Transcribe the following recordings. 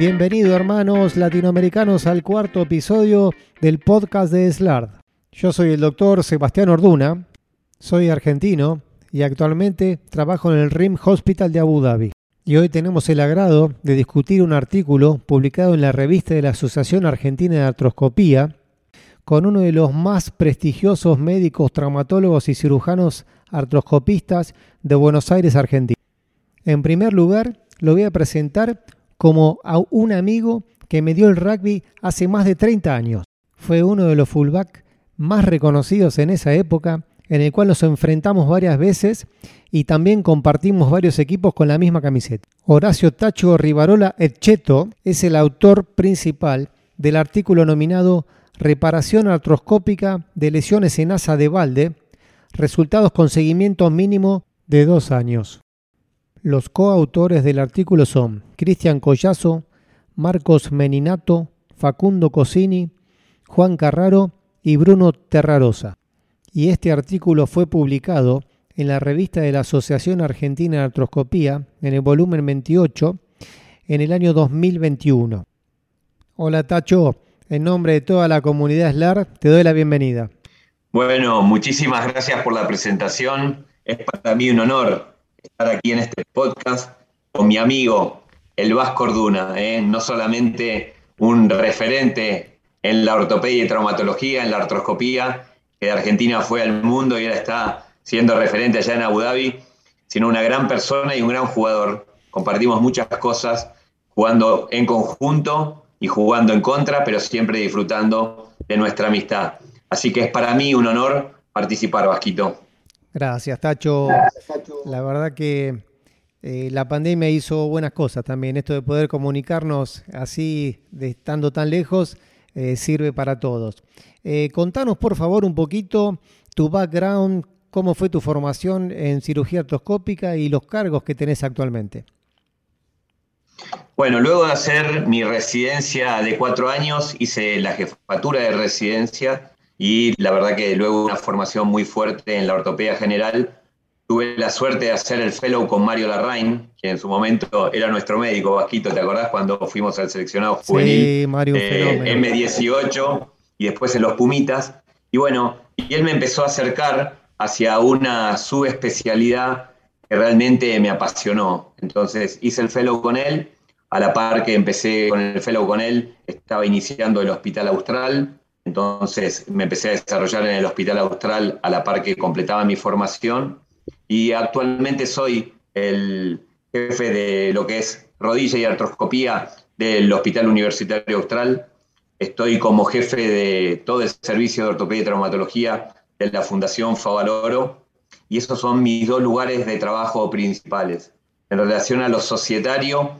Bienvenido hermanos latinoamericanos al cuarto episodio del podcast de SLARD. Yo soy el doctor Sebastián Orduna, soy argentino y actualmente trabajo en el RIM Hospital de Abu Dhabi. Y hoy tenemos el agrado de discutir un artículo publicado en la revista de la Asociación Argentina de Artroscopía con uno de los más prestigiosos médicos, traumatólogos y cirujanos artroscopistas de Buenos Aires, Argentina. En primer lugar, lo voy a presentar como a un amigo que me dio el rugby hace más de 30 años. Fue uno de los fullback más reconocidos en esa época, en el cual nos enfrentamos varias veces y también compartimos varios equipos con la misma camiseta. Horacio Tacho Rivarola Etcheto es el autor principal del artículo nominado Reparación artroscópica de lesiones en asa de balde, resultados con seguimiento mínimo de dos años. Los coautores del artículo son Cristian Collazo, Marcos Meninato, Facundo Cosini, Juan Carraro y Bruno Terrarosa. Y este artículo fue publicado en la revista de la Asociación Argentina de Artroscopía, en el volumen 28, en el año 2021. Hola Tacho, en nombre de toda la comunidad SLAR te doy la bienvenida. Bueno, muchísimas gracias por la presentación. Es para mí un honor estar aquí en este podcast con mi amigo, el Vasco Orduna, ¿eh? no solamente un referente en la ortopedia y traumatología, en la artroscopía, que de Argentina fue al mundo y ahora está siendo referente allá en Abu Dhabi, sino una gran persona y un gran jugador. Compartimos muchas cosas jugando en conjunto y jugando en contra, pero siempre disfrutando de nuestra amistad. Así que es para mí un honor participar, Vasquito. Gracias, Tacho. La verdad que eh, la pandemia hizo buenas cosas también. Esto de poder comunicarnos así, de estando tan lejos, eh, sirve para todos. Eh, contanos, por favor, un poquito tu background, cómo fue tu formación en cirugía artroscópica y los cargos que tenés actualmente. Bueno, luego de hacer mi residencia de cuatro años, hice la jefatura de residencia y la verdad que luego una formación muy fuerte en la ortopedia general. Tuve la suerte de hacer el fellow con Mario Larraín, que en su momento era nuestro médico, Vasquito, ¿te acordás cuando fuimos al seleccionado juvenil? Sí, Mario, eh, M18 y después en los Pumitas. Y bueno, y él me empezó a acercar hacia una subespecialidad que realmente me apasionó. Entonces hice el fellow con él, a la par que empecé con el fellow con él, estaba iniciando el Hospital Austral, entonces me empecé a desarrollar en el Hospital Austral a la par que completaba mi formación y actualmente soy el jefe de lo que es rodilla y artroscopía del Hospital Universitario Austral. Estoy como jefe de todo el servicio de ortopedia y traumatología de la Fundación Favaloro y esos son mis dos lugares de trabajo principales. En relación a lo societario,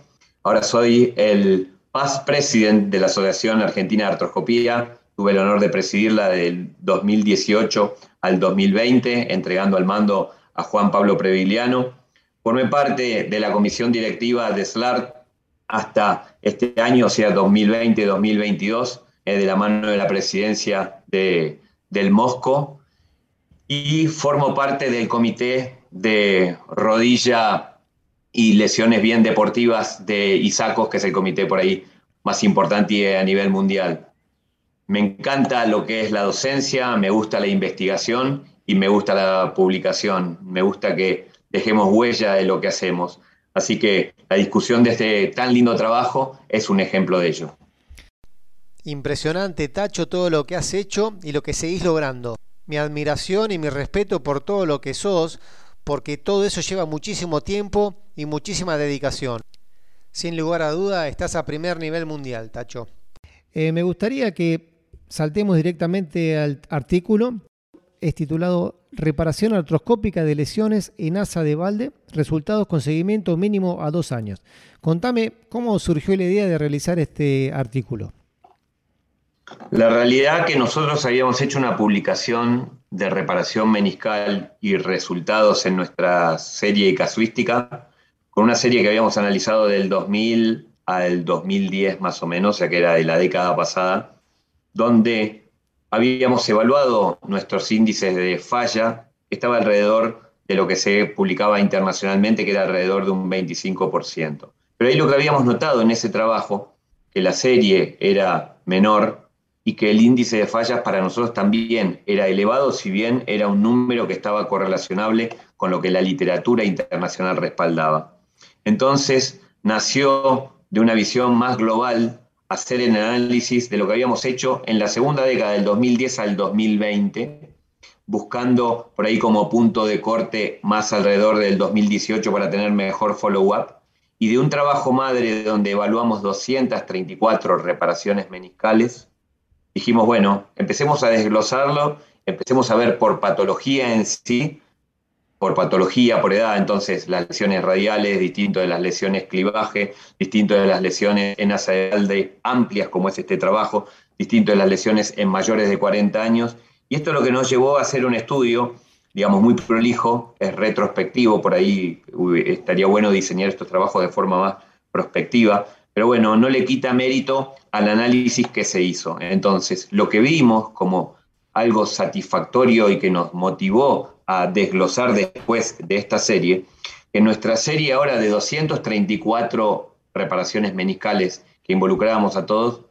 ahora soy el past president de la Asociación Argentina de Artroscopía, Tuve el honor de presidirla del 2018 al 2020, entregando al mando a Juan Pablo Previliano. Formé parte de la comisión directiva de SLART hasta este año, o sea, 2020-2022, eh, de la mano de la presidencia de, del Mosco. Y formo parte del comité de rodilla y lesiones bien deportivas de ISACOS, que es el comité por ahí más importante a nivel mundial. Me encanta lo que es la docencia, me gusta la investigación y me gusta la publicación. Me gusta que dejemos huella de lo que hacemos. Así que la discusión de este tan lindo trabajo es un ejemplo de ello. Impresionante, Tacho, todo lo que has hecho y lo que seguís logrando. Mi admiración y mi respeto por todo lo que sos, porque todo eso lleva muchísimo tiempo y muchísima dedicación. Sin lugar a duda, estás a primer nivel mundial, Tacho. Eh, me gustaría que saltemos directamente al artículo. Es titulado Reparación artroscópica de lesiones en asa de balde, resultados con seguimiento mínimo a dos años. Contame cómo surgió la idea de realizar este artículo. La realidad que nosotros habíamos hecho una publicación de reparación meniscal y resultados en nuestra serie casuística, con una serie que habíamos analizado del 2000 al 2010 más o menos, o sea que era de la década pasada, donde habíamos evaluado nuestros índices de falla, estaba alrededor de lo que se publicaba internacionalmente, que era alrededor de un 25%. Pero ahí lo que habíamos notado en ese trabajo, que la serie era menor y que el índice de fallas para nosotros también era elevado, si bien era un número que estaba correlacionable con lo que la literatura internacional respaldaba. Entonces nació de una visión más global hacer el análisis de lo que habíamos hecho en la segunda década del 2010 al 2020, buscando por ahí como punto de corte más alrededor del 2018 para tener mejor follow-up. Y de un trabajo madre donde evaluamos 234 reparaciones meniscales, dijimos, bueno, empecemos a desglosarlo, empecemos a ver por patología en sí, por patología, por edad, entonces las lesiones radiales, distinto de las lesiones clivaje, distinto de las lesiones en asa de amplias, como es este trabajo, distinto de las lesiones en mayores de 40 años. Y esto es lo que nos llevó a hacer un estudio digamos, muy prolijo, es retrospectivo, por ahí estaría bueno diseñar estos trabajos de forma más prospectiva, pero bueno, no le quita mérito al análisis que se hizo. Entonces, lo que vimos como algo satisfactorio y que nos motivó a desglosar después de esta serie, que nuestra serie ahora de 234 reparaciones meniscales que involucrábamos a todos,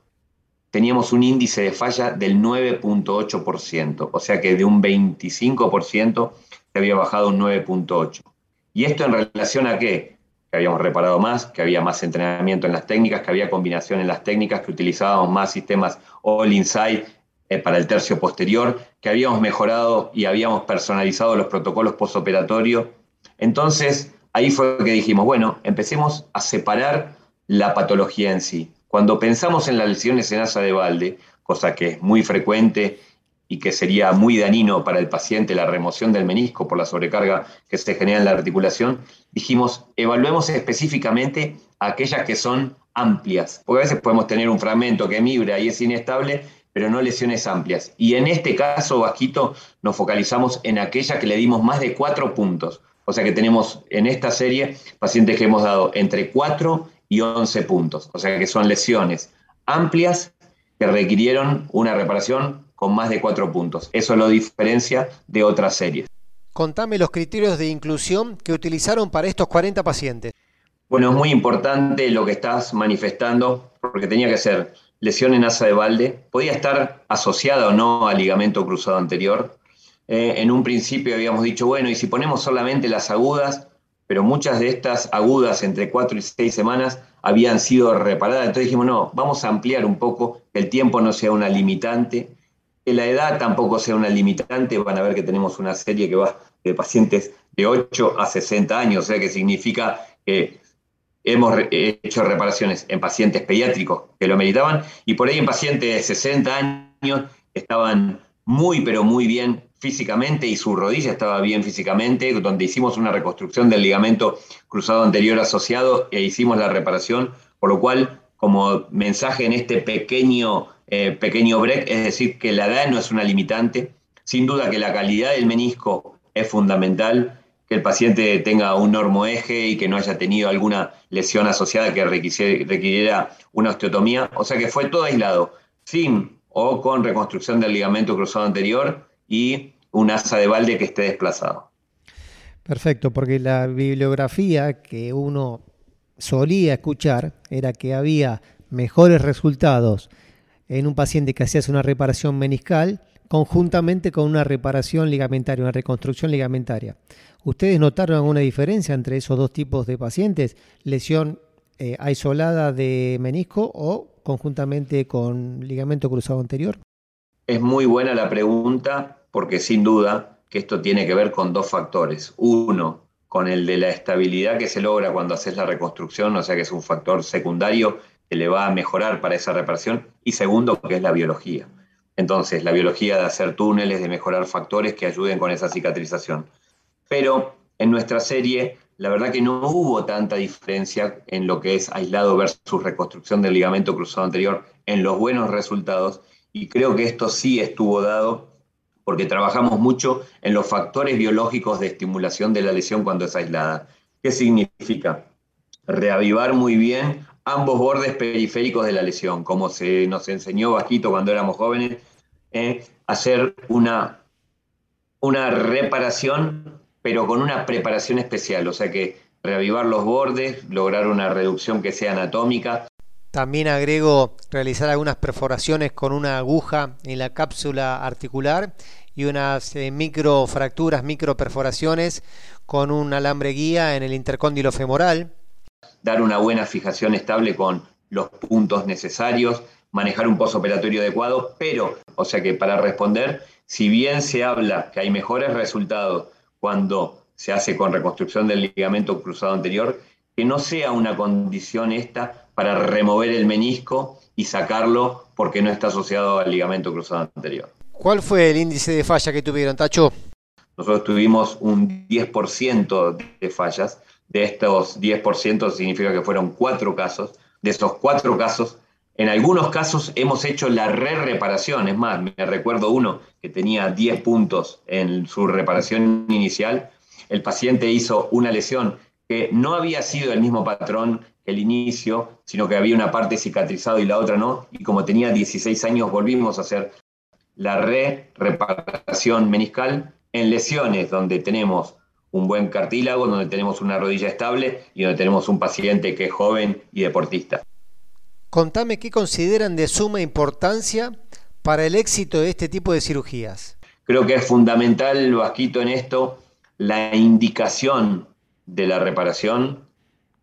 teníamos un índice de falla del 9.8%, o sea que de un 25% se había bajado un 9.8%. ¿Y esto en relación a qué? Que habíamos reparado más, que había más entrenamiento en las técnicas, que había combinación en las técnicas, que utilizábamos más sistemas all inside para el tercio posterior, que habíamos mejorado y habíamos personalizado los protocolos postoperatorios. Entonces, ahí fue que dijimos, bueno, empecemos a separar la patología en sí. Cuando pensamos en las lesiones en asa de balde, cosa que es muy frecuente y que sería muy dañino para el paciente la remoción del menisco por la sobrecarga que se genera en la articulación, dijimos, evaluemos específicamente aquellas que son amplias, porque a veces podemos tener un fragmento que vibra y es inestable, pero no lesiones amplias. Y en este caso, Vasquito, nos focalizamos en aquella que le dimos más de cuatro puntos. O sea que tenemos en esta serie pacientes que hemos dado entre cuatro y 11 puntos. O sea que son lesiones amplias que requirieron una reparación con más de 4 puntos. Eso lo diferencia de otras series. Contame los criterios de inclusión que utilizaron para estos 40 pacientes. Bueno, es muy importante lo que estás manifestando, porque tenía que ser lesión en asa de balde, podía estar asociada o no al ligamento cruzado anterior. Eh, en un principio habíamos dicho, bueno, y si ponemos solamente las agudas, pero muchas de estas agudas entre cuatro y seis semanas habían sido reparadas. Entonces dijimos, no, vamos a ampliar un poco, que el tiempo no sea una limitante, que la edad tampoco sea una limitante. Van a ver que tenemos una serie que va de pacientes de 8 a 60 años, o sea que significa que hemos hecho reparaciones en pacientes pediátricos que lo meritaban y por ahí en pacientes de 60 años estaban muy, pero muy bien físicamente y su rodilla estaba bien físicamente, donde hicimos una reconstrucción del ligamento cruzado anterior asociado e hicimos la reparación, por lo cual, como mensaje en este pequeño, eh, pequeño break, es decir, que la edad no es una limitante, sin duda que la calidad del menisco es fundamental, que el paciente tenga un normoeje y que no haya tenido alguna lesión asociada que requiriera una osteotomía, o sea que fue todo aislado, sin o con reconstrucción del ligamento cruzado anterior y un asa de balde que esté desplazado. Perfecto, porque la bibliografía que uno solía escuchar era que había mejores resultados en un paciente que hacía una reparación meniscal conjuntamente con una reparación ligamentaria, una reconstrucción ligamentaria. ¿Ustedes notaron alguna diferencia entre esos dos tipos de pacientes? ¿Lesión eh, aislada de menisco o conjuntamente con ligamento cruzado anterior? Es muy buena la pregunta porque sin duda que esto tiene que ver con dos factores. Uno, con el de la estabilidad que se logra cuando haces la reconstrucción, o sea que es un factor secundario que le va a mejorar para esa reparación. Y segundo, que es la biología. Entonces, la biología de hacer túneles, de mejorar factores que ayuden con esa cicatrización. Pero en nuestra serie la verdad que no hubo tanta diferencia en lo que es aislado versus reconstrucción del ligamento cruzado anterior en los buenos resultados y creo que esto sí estuvo dado porque trabajamos mucho en los factores biológicos de estimulación de la lesión cuando es aislada. ¿Qué significa? Reavivar muy bien ambos bordes periféricos de la lesión, como se nos enseñó bajito cuando éramos jóvenes, eh, hacer una, una reparación pero con una preparación especial, o sea que reavivar los bordes, lograr una reducción que sea anatómica. También agrego realizar algunas perforaciones con una aguja en la cápsula articular y unas eh, microfracturas, microperforaciones con un alambre guía en el intercóndilo femoral. Dar una buena fijación estable con los puntos necesarios, manejar un postoperatorio adecuado, pero, o sea que para responder, si bien se habla que hay mejores resultados cuando se hace con reconstrucción del ligamento cruzado anterior, que no sea una condición esta para remover el menisco y sacarlo porque no está asociado al ligamento cruzado anterior. ¿Cuál fue el índice de falla que tuvieron, Tacho? Nosotros tuvimos un 10% de fallas. De estos 10% significa que fueron cuatro casos. De esos cuatro casos, en algunos casos hemos hecho la re-reparación. Es más, me recuerdo uno que tenía 10 puntos en su reparación inicial. El paciente hizo una lesión que no había sido el mismo patrón que el inicio, sino que había una parte cicatrizada y la otra no. Y como tenía 16 años, volvimos a hacer la re-reparación meniscal en lesiones donde tenemos un buen cartílago, donde tenemos una rodilla estable y donde tenemos un paciente que es joven y deportista. Contame qué consideran de suma importancia para el éxito de este tipo de cirugías. Creo que es fundamental, Vasquito, en esto, la indicación de la reparación,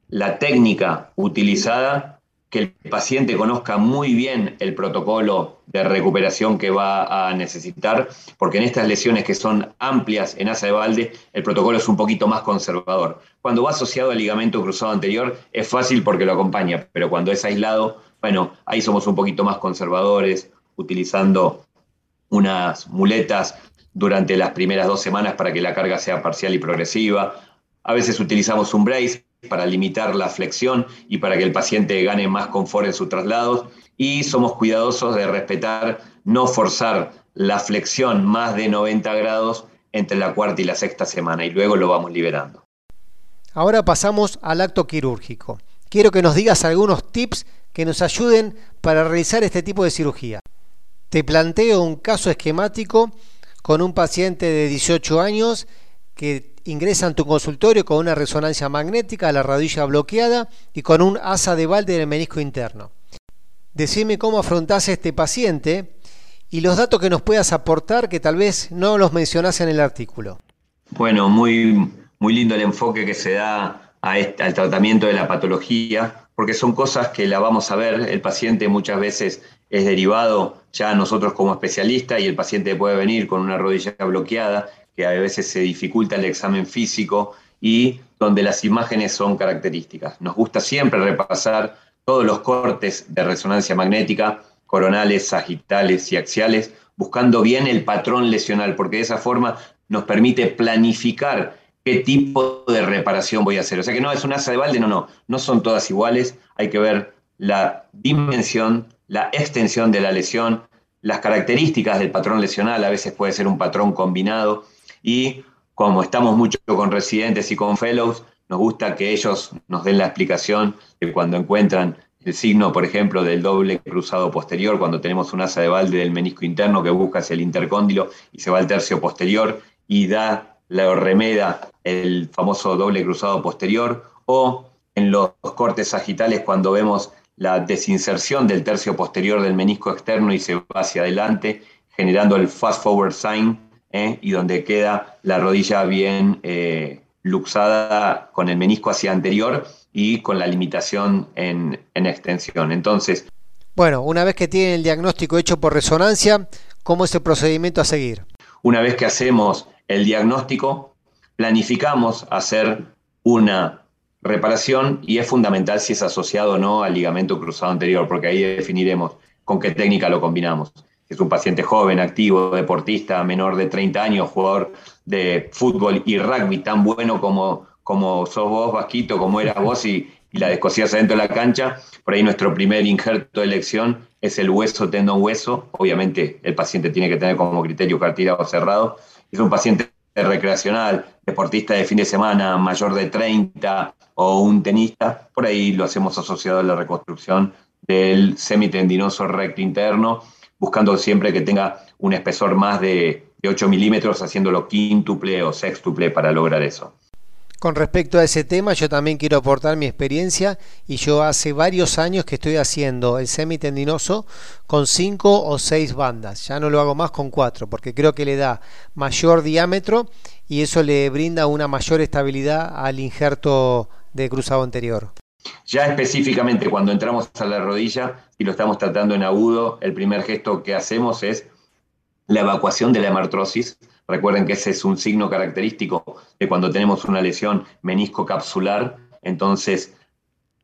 la técnica utilizada que el paciente conozca muy bien el protocolo de recuperación que va a necesitar, porque en estas lesiones que son amplias en asa de balde, el protocolo es un poquito más conservador. Cuando va asociado al ligamento cruzado anterior, es fácil porque lo acompaña, pero cuando es aislado, bueno, ahí somos un poquito más conservadores, utilizando unas muletas durante las primeras dos semanas para que la carga sea parcial y progresiva. A veces utilizamos un brace para limitar la flexión y para que el paciente gane más confort en sus traslados. Y somos cuidadosos de respetar, no forzar la flexión más de 90 grados entre la cuarta y la sexta semana y luego lo vamos liberando. Ahora pasamos al acto quirúrgico. Quiero que nos digas algunos tips que nos ayuden para realizar este tipo de cirugía. Te planteo un caso esquemático con un paciente de 18 años que ingresa en tu consultorio con una resonancia magnética, la rodilla bloqueada y con un asa de balde del menisco interno. Decime cómo afrontás a este paciente y los datos que nos puedas aportar que tal vez no los mencionás en el artículo. Bueno, muy, muy lindo el enfoque que se da al tratamiento de la patología, porque son cosas que la vamos a ver. El paciente muchas veces es derivado ya nosotros como especialistas y el paciente puede venir con una rodilla bloqueada que a veces se dificulta el examen físico y donde las imágenes son características. Nos gusta siempre repasar todos los cortes de resonancia magnética, coronales, sagitales y axiales, buscando bien el patrón lesional, porque de esa forma nos permite planificar qué tipo de reparación voy a hacer. O sea que no es un asa de balde, no, no, no son todas iguales, hay que ver la dimensión, la extensión de la lesión, las características del patrón lesional, a veces puede ser un patrón combinado, y como estamos mucho con residentes y con fellows, nos gusta que ellos nos den la explicación de cuando encuentran el signo, por ejemplo, del doble cruzado posterior, cuando tenemos un asa de balde del menisco interno que busca hacia el intercóndilo y se va al tercio posterior y da la remeda el famoso doble cruzado posterior, o en los cortes sagitales cuando vemos la desinserción del tercio posterior del menisco externo y se va hacia adelante, generando el fast forward sign, ¿eh? y donde queda la rodilla bien eh, luxada con el menisco hacia anterior y con la limitación en, en extensión. Entonces, bueno, una vez que tienen el diagnóstico hecho por resonancia, ¿cómo es el procedimiento a seguir? Una vez que hacemos el diagnóstico, planificamos hacer una reparación y es fundamental si es asociado o no al ligamento cruzado anterior, porque ahí definiremos con qué técnica lo combinamos es un paciente joven, activo, deportista, menor de 30 años, jugador de fútbol y rugby, tan bueno como, como sos vos, Vasquito, como eras vos y, la descosías adentro de la cancha, por ahí nuestro primer injerto de elección es el hueso, tendón, hueso. Obviamente el paciente tiene que tener como criterio cartílago cerrado. Es un paciente recreacional, deportista de fin de semana, mayor de 30 o un tenista. Por ahí lo hacemos asociado a la reconstrucción del semitendinoso recto interno buscando siempre que tenga un espesor más de, 8 milímetros, haciéndolo quíntuple o sextuple para lograr eso. Con respecto a ese tema, yo también quiero aportar mi experiencia y yo hace varios años que estoy haciendo el semitendinoso con cinco o seis bandas. Ya no lo hago más con cuatro porque creo que le da mayor diámetro y eso le brinda una mayor estabilidad al injerto de cruzado anterior. Ya específicamente cuando entramos a la rodilla y lo estamos tratando en agudo, el primer gesto que hacemos es la evacuación de la hemartrosis Recuerden que ese es un signo característico de cuando tenemos una lesión menisco capsular. Entonces,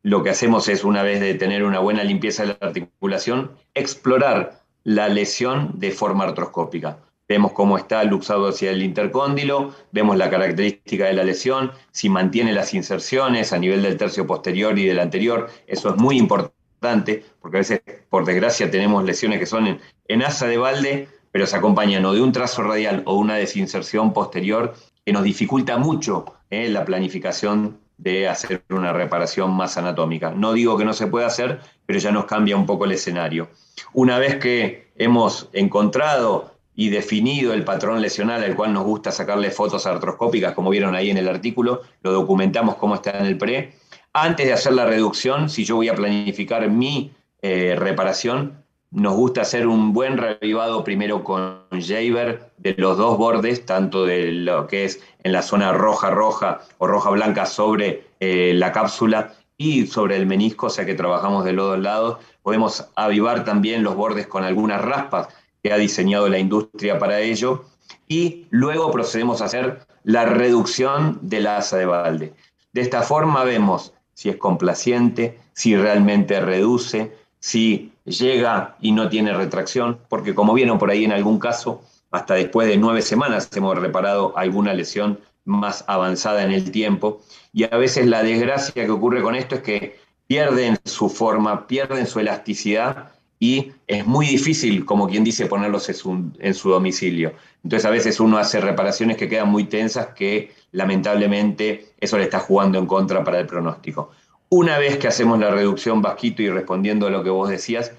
lo que hacemos es, una vez de tener una buena limpieza de la articulación, explorar la lesión de forma artroscópica. Vemos cómo está luxado hacia el intercóndilo, vemos la característica de la lesión, si mantiene las inserciones a nivel del tercio posterior y del anterior. Eso es muy importante, porque a veces, por desgracia, tenemos lesiones que son en, en asa de balde pero se acompañan o de un trazo radial o una desinserción posterior que nos dificulta mucho eh, la planificación de hacer una reparación más anatómica. No digo que no se pueda hacer, pero ya nos cambia un poco el escenario. Una vez que hemos encontrado y definido el patrón lesional al cual nos gusta sacarle fotos artroscópicas, como vieron ahí en el artículo, lo documentamos cómo está en el pre. Antes de hacer la reducción, si yo voy a planificar mi eh, reparación, nos gusta hacer un buen revivado primero con Jaber de los dos bordes, tanto de lo que es en la zona roja-roja o roja-blanca sobre eh, la cápsula y sobre el menisco, o sea que trabajamos de los dos lados. Podemos avivar también los bordes con algunas raspas que ha diseñado la industria para ello. Y luego procedemos a hacer la reducción de la asa de balde. De esta forma vemos si es complaciente, si realmente reduce, si llega y no tiene retracción, porque como vieron por ahí en algún caso, hasta después de nueve semanas hemos reparado alguna lesión más avanzada en el tiempo. Y a veces la desgracia que ocurre con esto es que pierden su forma, pierden su elasticidad y es muy difícil, como quien dice, ponerlos en su, domicilio. Entonces a veces uno hace reparaciones que quedan muy tensas que lamentablemente eso le está jugando en contra para el pronóstico. Una vez que hacemos la reducción vasquito y respondiendo a lo que vos decías,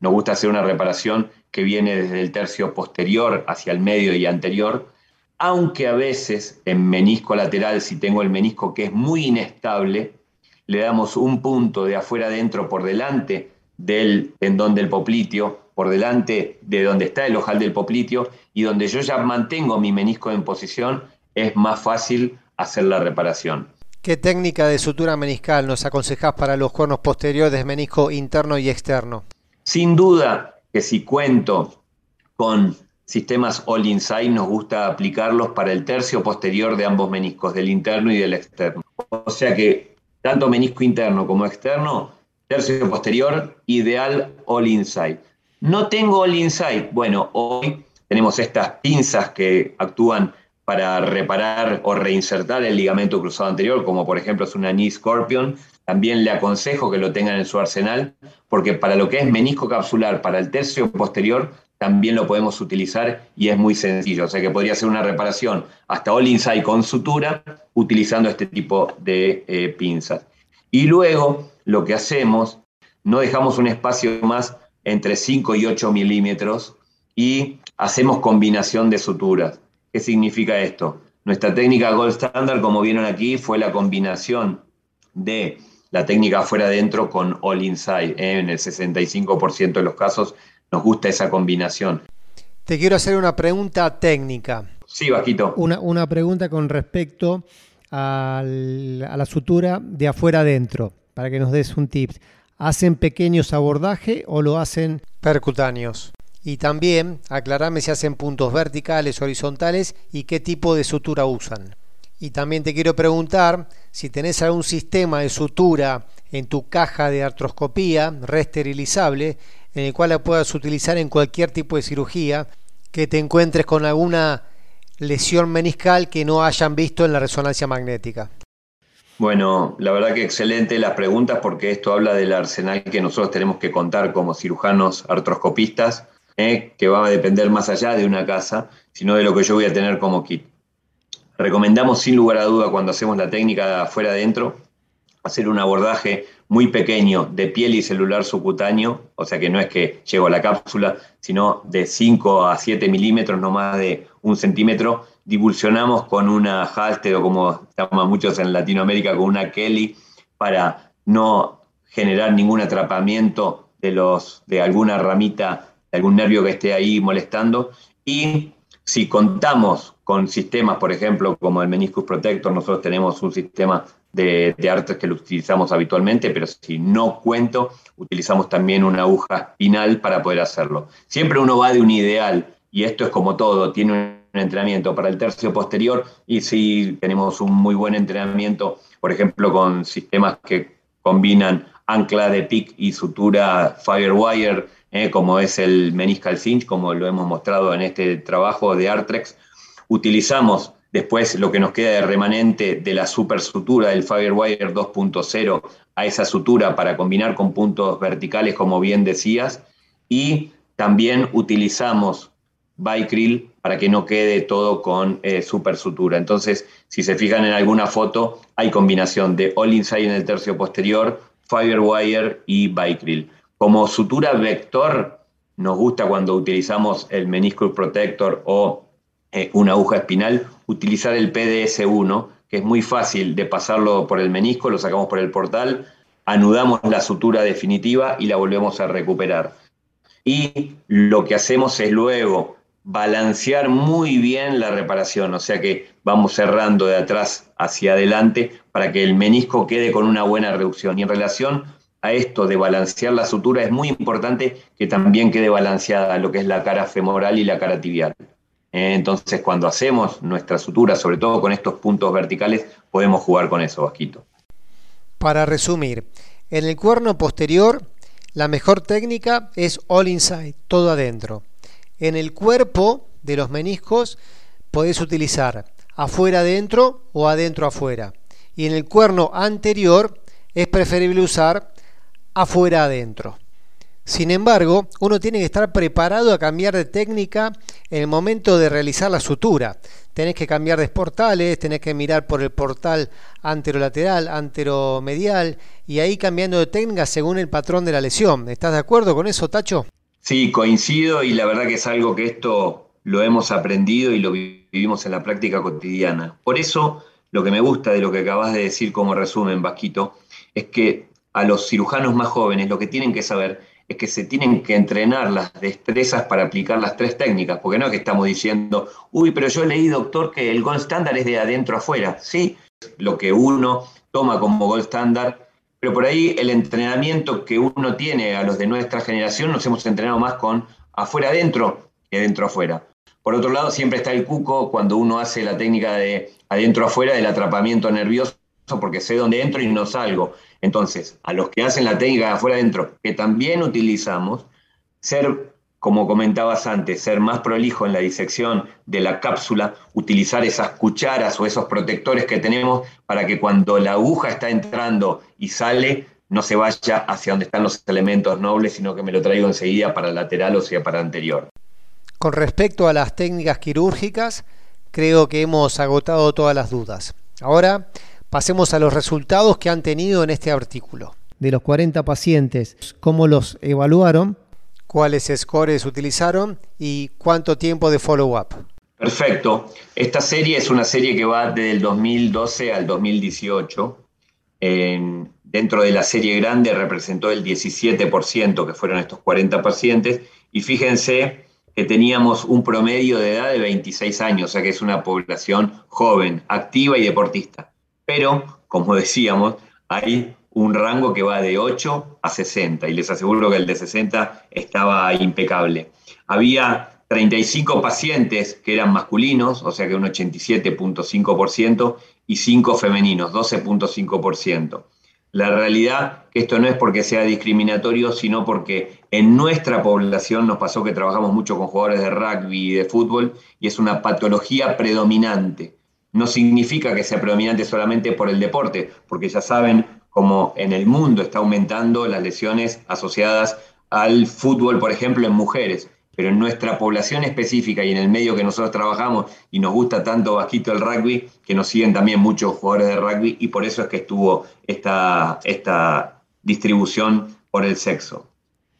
nos gusta hacer una reparación que viene desde el tercio posterior hacia el medio y anterior, aunque a veces en menisco lateral, si tengo el menisco que es muy inestable, le damos un punto de afuera adentro por delante del tendón del popliteo, por delante de donde está el ojal del popliteo, y donde yo ya mantengo mi menisco en posición, es más fácil hacer la reparación. ¿Qué técnica de sutura meniscal nos aconsejás para los cuernos posteriores menisco interno y externo? Sin duda que si cuento con sistemas All Inside, nos gusta aplicarlos para el tercio posterior de ambos meniscos, del interno y del externo. O sea que tanto menisco interno como externo, tercio posterior, ideal All Inside. No tengo All Inside. Bueno, hoy tenemos estas pinzas que actúan para reparar o reinsertar el ligamento cruzado anterior, como por ejemplo es una knee scorpion, también le aconsejo que lo tengan en su arsenal, porque para lo que es menisco capsular, para el tercio posterior, también lo podemos utilizar y es muy sencillo. O sea que podría ser una reparación hasta all inside con sutura utilizando este tipo de eh, pinzas. Y luego lo que hacemos, no dejamos un espacio más entre 5 y 8 milímetros y hacemos combinación de suturas. ¿Qué significa esto? Nuestra técnica Gold Standard, como vieron aquí, fue la combinación de la técnica fuera adentro con All Inside. ¿eh? En el 65% de los casos nos gusta esa combinación. Te quiero hacer una pregunta técnica. Sí, Vaquito. Una, una pregunta con respecto a la sutura de afuera adentro, para que nos des un tip. ¿Hacen pequeños abordajes o lo hacen percutáneos? Y también aclarame si hacen puntos verticales, horizontales y qué tipo de sutura usan. Y también te quiero preguntar si tenés algún sistema de sutura en tu caja de artroscopía resterilizable en el cual la puedas utilizar en cualquier tipo de cirugía que te encuentres con alguna lesión meniscal que no hayan visto en la resonancia magnética. Bueno, la verdad que excelente las preguntas porque esto habla del arsenal que nosotros tenemos que contar como cirujanos artroscopistas ¿eh? que va a depender más allá de una casa, sino de lo que yo voy a tener como kit. Recomendamos sin lugar a duda cuando hacemos la técnica de afuera adentro, hacer un abordaje muy pequeño de piel y celular subcutáneo, o sea que no es que llego a la cápsula, sino de 5 a 7 milímetros, no más de un centímetro, divulsionamos con una halter o como llaman muchos en Latinoamérica, con una Kelly, para no generar ningún atrapamiento de, los, de alguna ramita, algún nervio que esté ahí molestando. Y si contamos con sistemas, por ejemplo, como el Meniscus Protector, nosotros tenemos un sistema de, de artes que lo utilizamos habitualmente, pero si no cuento, utilizamos también una aguja espinal para poder hacerlo. Siempre uno va de un ideal, y esto es como todo, tiene un entrenamiento para el tercio posterior, y si tenemos un muy buen entrenamiento, por ejemplo, con sistemas que combinan ancla de PIC y sutura Firewire, eh, como es el Meniscal Cinch, como lo hemos mostrado en este trabajo de Artrex. Utilizamos después lo que nos queda de remanente de la super sutura del Firewire 2.0 a esa sutura para combinar con puntos verticales, como bien decías, y también utilizamos Bicryl para que no quede todo con eh, super sutura. Entonces, si se fijan en alguna foto, hay combinación de All Inside en el tercio posterior, Firewire y Bicryl. Como sutura vector, nos gusta cuando utilizamos el meniscus protector o eh, una aguja espinal, utilizar el PDS1, que es muy fácil de pasarlo por el menisco, lo sacamos por el portal, anudamos la sutura definitiva y la volvemos a recuperar. Y lo que hacemos es luego balancear muy bien la reparación, o sea que vamos cerrando de atrás hacia adelante para que el menisco quede con una buena reducción. Y en relación a esto de balancear la sutura, es muy importante que también quede balanceada lo que es la cara femoral y la cara tibial. Eh, entonces, cuando hacemos nuestra sutura, sobre todo con estos puntos verticales, podemos jugar con eso, Vasquito. Para resumir, en el cuerno posterior, la mejor técnica es all inside, todo adentro. En el cuerpo de los meniscos podés utilizar afuera adentro o adentro afuera. Y en el cuerno anterior es preferible usar afuera adentro. Sin embargo, uno tiene que estar preparado a cambiar de técnica en el momento de realizar la sutura. Tenés que cambiar de portales, tenés que mirar por el portal anterolateral, anteromedial y ahí cambiando de técnica según el patrón de la lesión. ¿Estás de acuerdo con eso, Tacho? Sí, coincido y la verdad que es algo que esto lo hemos aprendido y lo vivimos en la práctica cotidiana. Por eso, lo que me gusta de lo que acabas de decir como resumen, Vasquito, es que a los cirujanos más jóvenes lo que tienen que saber es que se tienen que entrenar las destrezas para aplicar las tres técnicas, porque no es que estamos diciendo, uy, pero yo leí, doctor, que el gold standard es de adentro afuera. Sí, lo que uno toma como gold standard pero por ahí el entrenamiento que uno tiene a los de nuestra generación nos hemos entrenado más con afuera adentro que dentro afuera. Por otro lado, siempre está el cuco cuando uno hace la técnica de adentro afuera del atrapamiento nervioso, porque sé dónde entro y no salgo. Entonces, a los que hacen la técnica de afuera adentro, que también utilizamos, ser como comentabas antes, ser más prolijo en la disección de la cápsula, utilizar esas cucharas o esos protectores que tenemos para que cuando la aguja está entrando y sale, no se vaya hacia donde están los elementos nobles, sino que me lo traigo enseguida para lateral o sea para anterior. Con respecto a las técnicas quirúrgicas, creo que hemos agotado todas las dudas. Ahora pasemos a los resultados que han tenido en este artículo. De los 40 pacientes, ¿cómo los evaluaron? cuáles scores utilizaron y cuánto tiempo de follow-up. Perfecto. Esta serie es una serie que va desde el 2012 al 2018. dentro de la serie grande representó el 17%, que fueron estos 40 pacientes, y fíjense que teníamos un promedio de edad de 26 años, o sea que es una población joven, activa y deportista. Pero, como decíamos, hay un rango que va de 8 a 60 y les aseguro que el de 60 estaba impecable. Había 35 pacientes que eran masculinos, o sea que un 87.5%, y 5 femeninos, 12.5%. La realidad que esto no es porque sea discriminatorio, sino porque en nuestra población nos pasó que trabajamos mucho con jugadores de rugby y de fútbol y es una patología predominante. No significa que sea predominante solamente por el deporte, porque ya saben como en el mundo está aumentando las lesiones asociadas al fútbol, por ejemplo, en mujeres. Pero en nuestra población específica y en el medio que nosotros trabajamos, y nos gusta tanto Vasquito el rugby, que nos siguen también muchos jugadores de rugby, y por eso es que estuvo esta, esta distribución por el sexo.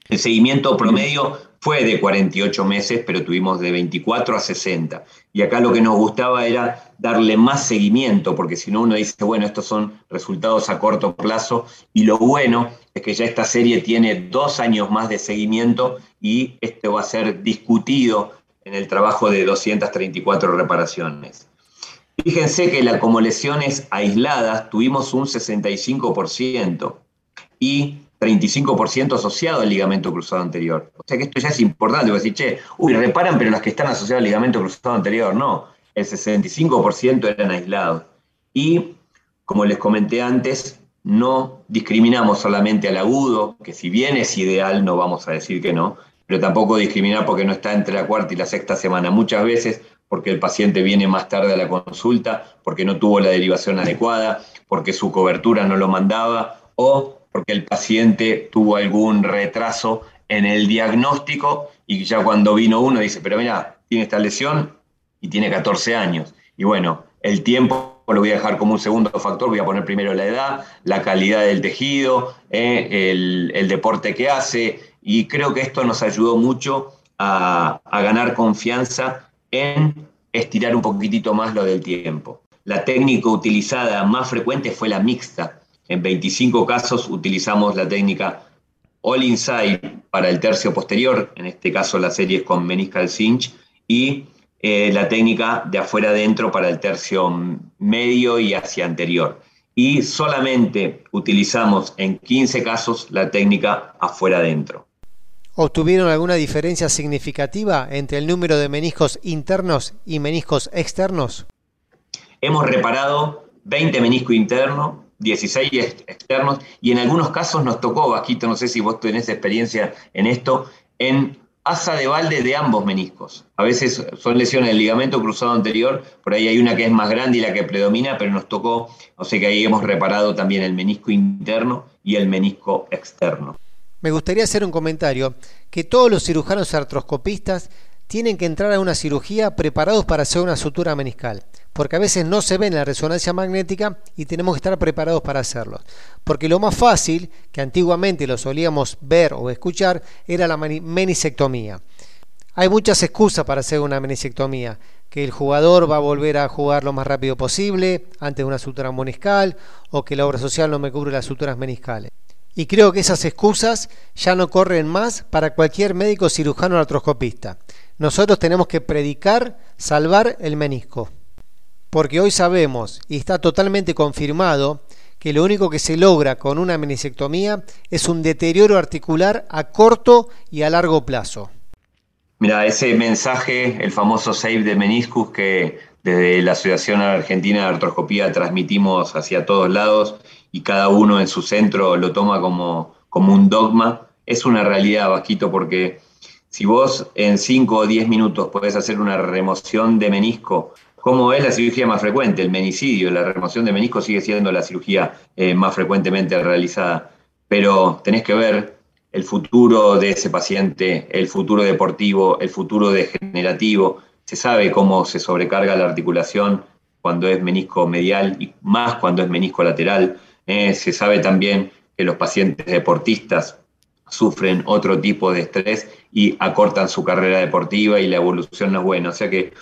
El seguimiento promedio fue de 48 meses, pero tuvimos de 24 a 60. Y acá lo que nos gustaba era darle más seguimiento, porque si no uno dice, bueno, estos son resultados a corto plazo, y lo bueno es que ya esta serie tiene dos años más de seguimiento y esto va a ser discutido en el trabajo de 234 reparaciones. Fíjense que la, como lesiones aisladas tuvimos un 65% y 35% asociado al ligamento cruzado anterior. O sea que esto ya es importante, decir, che, uy, reparan, pero las que están asociadas al ligamento cruzado anterior, no, el 65% eran aislados. Y, como les comenté antes, no discriminamos solamente al agudo, que si bien es ideal, no vamos a decir que no, pero tampoco discriminar porque no está entre la cuarta y la sexta semana. Muchas veces porque el paciente viene más tarde a la consulta, porque no tuvo la derivación adecuada, porque su cobertura no lo mandaba o porque el paciente tuvo algún retraso en el diagnóstico y ya cuando vino uno dice, pero mira, tiene esta lesión y tiene 14 años. Y bueno, el tiempo lo voy a dejar como un segundo factor, voy a poner primero la edad, la calidad del tejido, eh, el, deporte que hace, y creo que esto nos ayudó mucho a, a ganar confianza en estirar un poquitito más lo del tiempo. La técnica utilizada más frecuente fue la mixta, en 25 casos utilizamos la técnica All Inside para el tercio posterior, en este caso la serie es con meniscal cinch, y eh, la técnica de afuera adentro para el tercio medio y hacia anterior. Y solamente utilizamos en 15 casos la técnica afuera adentro. ¿Obtuvieron alguna diferencia significativa entre el número de meniscos internos y meniscos externos? Hemos reparado 20 meniscos internos, 16 externos, y en algunos casos nos tocó, Vasquito, no sé si vos tenés experiencia en esto, en asa de balde de ambos meniscos. A veces son lesiones del ligamento cruzado anterior, por ahí hay una que es más grande y la que predomina, pero nos tocó, o sea que ahí hemos reparado también el menisco interno y el menisco externo. Me gustaría hacer un comentario, que todos los cirujanos artroscopistas tienen que entrar a una cirugía preparados para hacer una sutura meniscal porque a veces no se ve en la resonancia magnética y tenemos que estar preparados para hacerlo. Porque lo más fácil, que antiguamente lo solíamos ver o escuchar, era la menisectomía. Hay muchas excusas para hacer una menisectomía, que el jugador va a volver a jugar lo más rápido posible antes de una sutura meniscal o que la obra social no me cubre las suturas meniscales. Y creo que esas excusas ya no corren más para cualquier médico cirujano artroscopista. Nosotros tenemos que predicar salvar el menisco porque hoy sabemos y está totalmente confirmado que lo único que se logra con una menisectomía es un deterioro articular a corto y a largo plazo. Mira, ese mensaje, el famoso save de meniscus que desde la Asociación Argentina de Artroscopía transmitimos hacia todos lados y cada uno en su centro lo toma como, como un dogma, es una realidad, Vasquito, porque si vos en 5 o 10 minutos podés hacer una remoción de menisco ¿Cómo es la cirugía más frecuente? El menicidio, la remoción de menisco sigue siendo la cirugía eh, más frecuentemente realizada, pero tenés que ver el futuro de ese paciente, el futuro deportivo, el futuro degenerativo. Se sabe cómo se sobrecarga la articulación cuando es menisco medial y más cuando es menisco lateral. Eh, se sabe también que los pacientes deportistas sufren otro tipo de estrés y acortan su carrera deportiva y la evolución no es buena. O sea que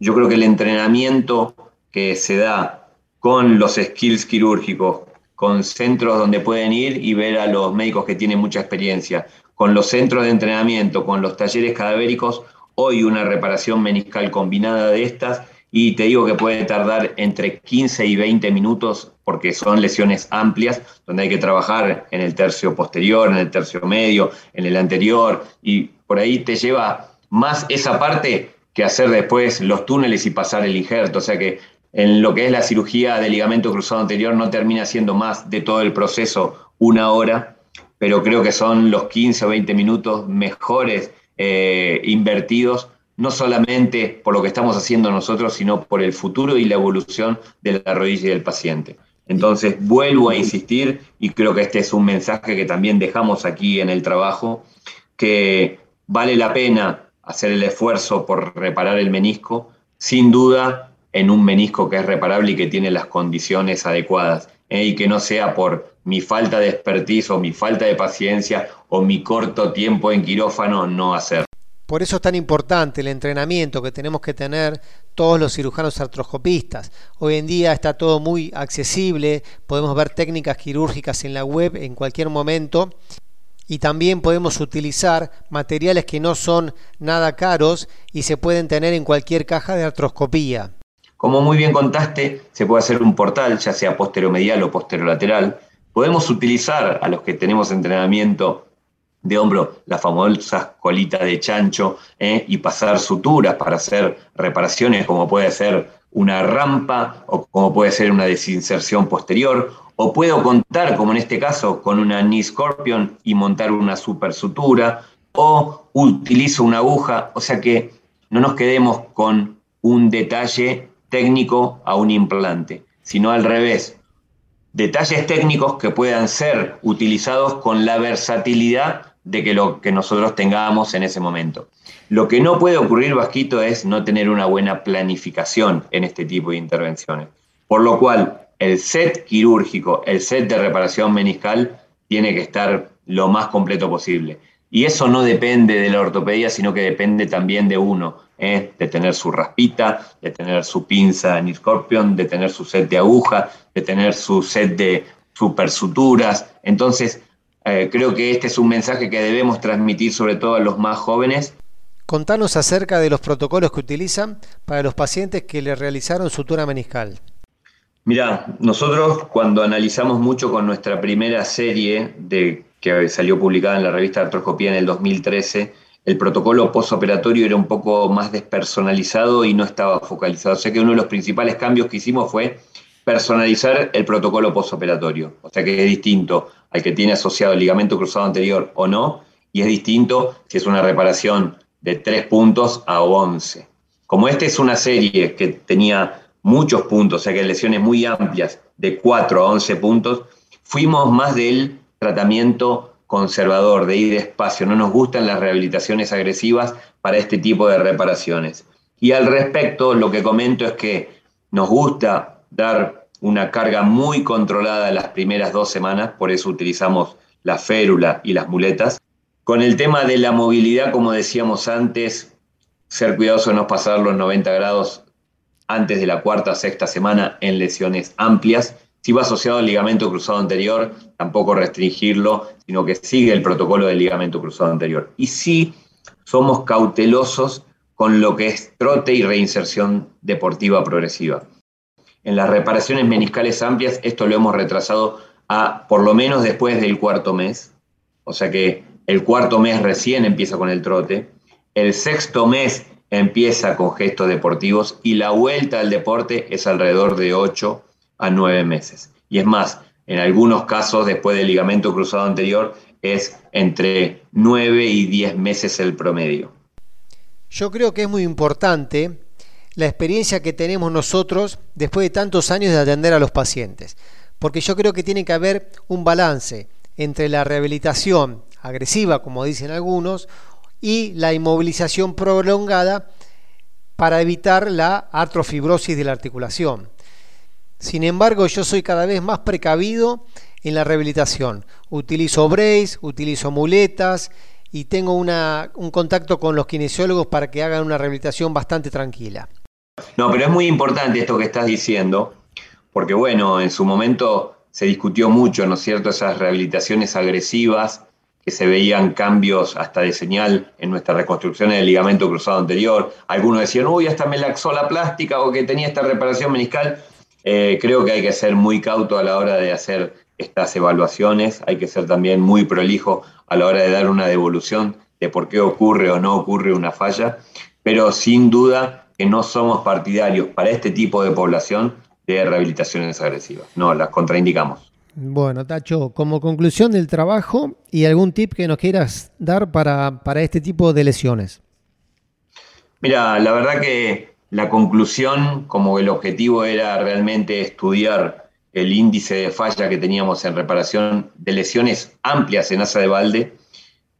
yo creo que el entrenamiento que se da con los skills quirúrgicos, con centros donde pueden ir y ver a los médicos que tienen mucha experiencia, con los centros de entrenamiento, con los talleres cadavéricos, hoy una reparación meniscal combinada de estas y te digo que puede tardar entre 15 y 20 minutos porque son lesiones amplias donde hay que trabajar en el tercio posterior, en el tercio medio, en el anterior y por ahí te lleva más esa parte que hacer después los túneles y pasar el injerto. O sea que en lo que es la cirugía de ligamento cruzado anterior no termina siendo más de todo el proceso una hora, pero creo que son los 15 o 20 minutos mejores eh, invertidos, no solamente por lo que estamos haciendo nosotros, sino por el futuro y la evolución de la rodilla del paciente. Entonces, vuelvo a insistir y creo que este es un mensaje que también dejamos aquí en el trabajo, que vale la pena hacer el esfuerzo por reparar el menisco, sin duda en un menisco que es reparable y que tiene las condiciones adecuadas, ¿eh? y que no sea por mi falta de expertise o mi falta de paciencia o mi corto tiempo en quirófano no hacer. Por eso es tan importante el entrenamiento que tenemos que tener todos los cirujanos artroscopistas. Hoy en día está todo muy accesible, podemos ver técnicas quirúrgicas en la web en cualquier momento y también podemos utilizar materiales que no son nada caros y se pueden tener en cualquier caja de artroscopía. Como muy bien contaste, se puede hacer un portal, ya sea posteromedial o posterolateral. Podemos utilizar a los que tenemos entrenamiento de hombro las famosas colitas de chancho ¿eh? y pasar suturas para hacer reparaciones como puede ser una rampa o como puede ser una desinserción posterior o puedo contar, como en este caso, con una knee scorpion y montar una super sutura, o utilizo una aguja, o sea que no nos quedemos con un detalle técnico a un implante, sino al revés. Detalles técnicos que puedan ser utilizados con la versatilidad de que lo que nosotros tengamos en ese momento. Lo que no puede ocurrir, Vasquito, es no tener una buena planificación en este tipo de intervenciones. Por lo cual, el set quirúrgico, el set de reparación meniscal tiene que estar lo más completo posible. Y eso no depende de la ortopedia, sino que depende también de uno, ¿eh? de tener su raspita, de tener su pinza en Scorpion, de tener su set de aguja, de tener su set de super suturas. Entonces, eh, creo que este es un mensaje que debemos transmitir sobre todo a los más jóvenes. Contanos acerca de los protocolos que utilizan para los pacientes que le realizaron sutura meniscal. Mira, nosotros cuando analizamos mucho con nuestra primera serie de, que salió publicada en la revista Artroscopía en el 2013, el protocolo postoperatorio era un poco más despersonalizado y no estaba focalizado. O sea que uno de los principales cambios que hicimos fue personalizar el protocolo postoperatorio. O sea que es distinto al que tiene asociado el ligamento cruzado anterior o no, y es distinto si es una reparación de tres puntos a 11. Como esta es una serie que tenía muchos puntos, o sea que lesiones muy amplias, de 4 a 11 puntos, fuimos más del tratamiento conservador, de ir despacio. No nos gustan las rehabilitaciones agresivas para este tipo de reparaciones. Y al respecto, lo que comento es que nos gusta dar una carga muy controlada las primeras dos semanas, por eso utilizamos la férula y las muletas. Con el tema de la movilidad, como decíamos antes, ser cuidadoso de no pasar los 90 grados antes de la cuarta sexta semana en lesiones amplias. Si va asociado al ligamento cruzado anterior, tampoco restringirlo, sino que sigue el protocolo del ligamento cruzado anterior. Y sí somos cautelosos con lo que es trote y reinserción deportiva progresiva. En las reparaciones meniscales amplias, esto lo hemos retrasado a por lo menos después del cuarto mes. O sea que el cuarto mes recién empieza con el trote. El sexto mes empieza con gestos deportivos y la vuelta al deporte es alrededor de 8 a 9 meses. Y es más, en algunos casos, después del ligamento cruzado anterior, es entre 9 y 10 meses el promedio. Yo creo que es muy importante la experiencia que tenemos nosotros después de tantos años de atender a los pacientes, porque yo creo que tiene que haber un balance entre la rehabilitación agresiva, como dicen algunos, y la inmovilización prolongada para evitar la artrofibrosis de la articulación. Sin embargo, yo soy cada vez más precavido en la rehabilitación. Utilizo brace, utilizo muletas y tengo un contacto con los kinesiólogos para que hagan una rehabilitación bastante tranquila. No, pero es muy importante esto que estás diciendo, porque bueno, en su momento se discutió mucho, ¿no es cierto?, esas rehabilitaciones agresivas que se veían cambios hasta de señal en nuestra reconstrucción del ligamento cruzado anterior. Algunos decían, uy, hasta me laxó la plástica o que tenía esta reparación meniscal. Eh, creo que hay que ser muy cauto a la hora de hacer estas evaluaciones, hay que ser también muy prolijo a la hora de dar una devolución de por qué ocurre o no ocurre una falla, pero sin duda que no somos partidarios para este tipo de población de rehabilitaciones agresivas, no, las contraindicamos. Bueno, Tacho, como conclusión del trabajo y algún tip que nos quieras dar para, este tipo de lesiones. Mira, la verdad que la conclusión, como el objetivo era realmente estudiar el índice de falla que teníamos en reparación de lesiones amplias en asa de balde,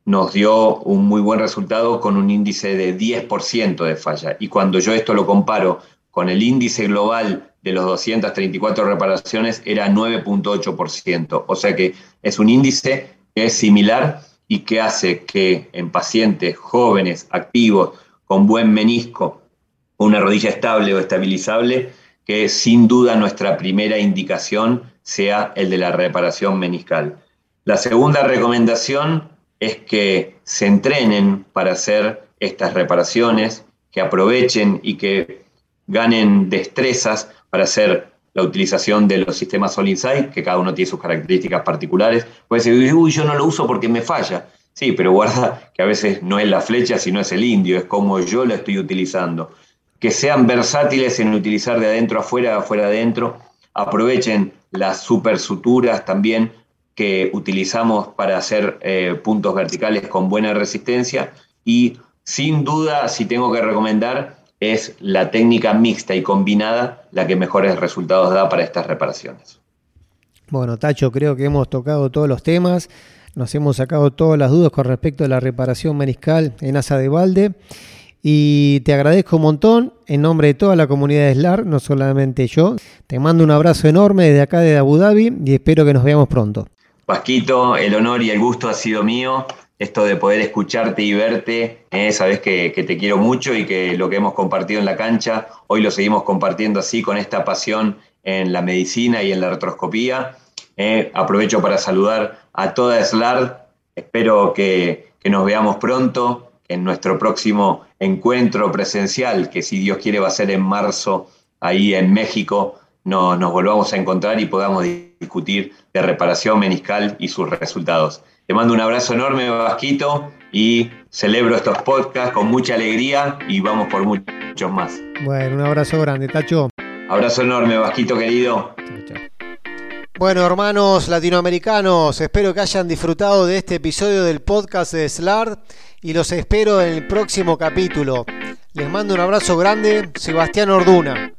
nos dio un muy buen resultado con un índice de 10% de falla. Y cuando yo esto lo comparo con el índice global de los 234 reparaciones era 9.8%. O sea que es un índice que es similar y que hace que en pacientes jóvenes, activos, con buen menisco, una rodilla estable o estabilizable, que sin duda nuestra primera indicación sea el de la reparación meniscal. La segunda recomendación es que se entrenen para hacer estas reparaciones, que aprovechen y que ganen destrezas para hacer la utilización de los sistemas All Inside, que cada uno tiene sus características particulares. Puede decir, uy, yo no lo uso porque me falla. Sí, pero guarda que a veces no es la flecha, sino es el indio, es como yo lo estoy utilizando. Que sean versátiles en utilizar de adentro afuera, afuera adentro. Aprovechen las super suturas también que utilizamos para hacer eh, puntos verticales con buena resistencia. Y sin duda, si tengo que recomendar, es la técnica mixta y combinada la que mejores resultados da para estas reparaciones. Bueno, Tacho, creo que hemos tocado todos los temas, nos hemos sacado todas las dudas con respecto a la reparación meniscal en asa de balde. Y te agradezco un montón en nombre de toda la comunidad de SLAR, no solamente yo. Te mando un abrazo enorme desde acá de Abu Dhabi y espero que nos veamos pronto. Pasquito, el honor y el gusto ha sido mío. Esto de poder escucharte y verte, eh, sabes que, te quiero mucho y que lo que hemos compartido en la cancha, hoy lo seguimos compartiendo así con esta pasión en la medicina y en la retroscopía. Eh, aprovecho para saludar a toda SLARD, espero que, nos veamos pronto en nuestro próximo encuentro presencial, que si Dios quiere va a ser en marzo ahí en México, nos volvamos a encontrar y podamos discutir de reparación meniscal y sus resultados. Te mando un abrazo enorme, Vasquito, y celebro estos podcasts con mucha alegría y vamos por muchos más. Bueno, un abrazo grande, Tacho. Abrazo enorme, Vasquito querido. Bueno, hermanos latinoamericanos, espero que hayan disfrutado de este episodio del podcast de SLARD y los espero en el próximo capítulo. Les mando un abrazo grande, Sebastián Orduna.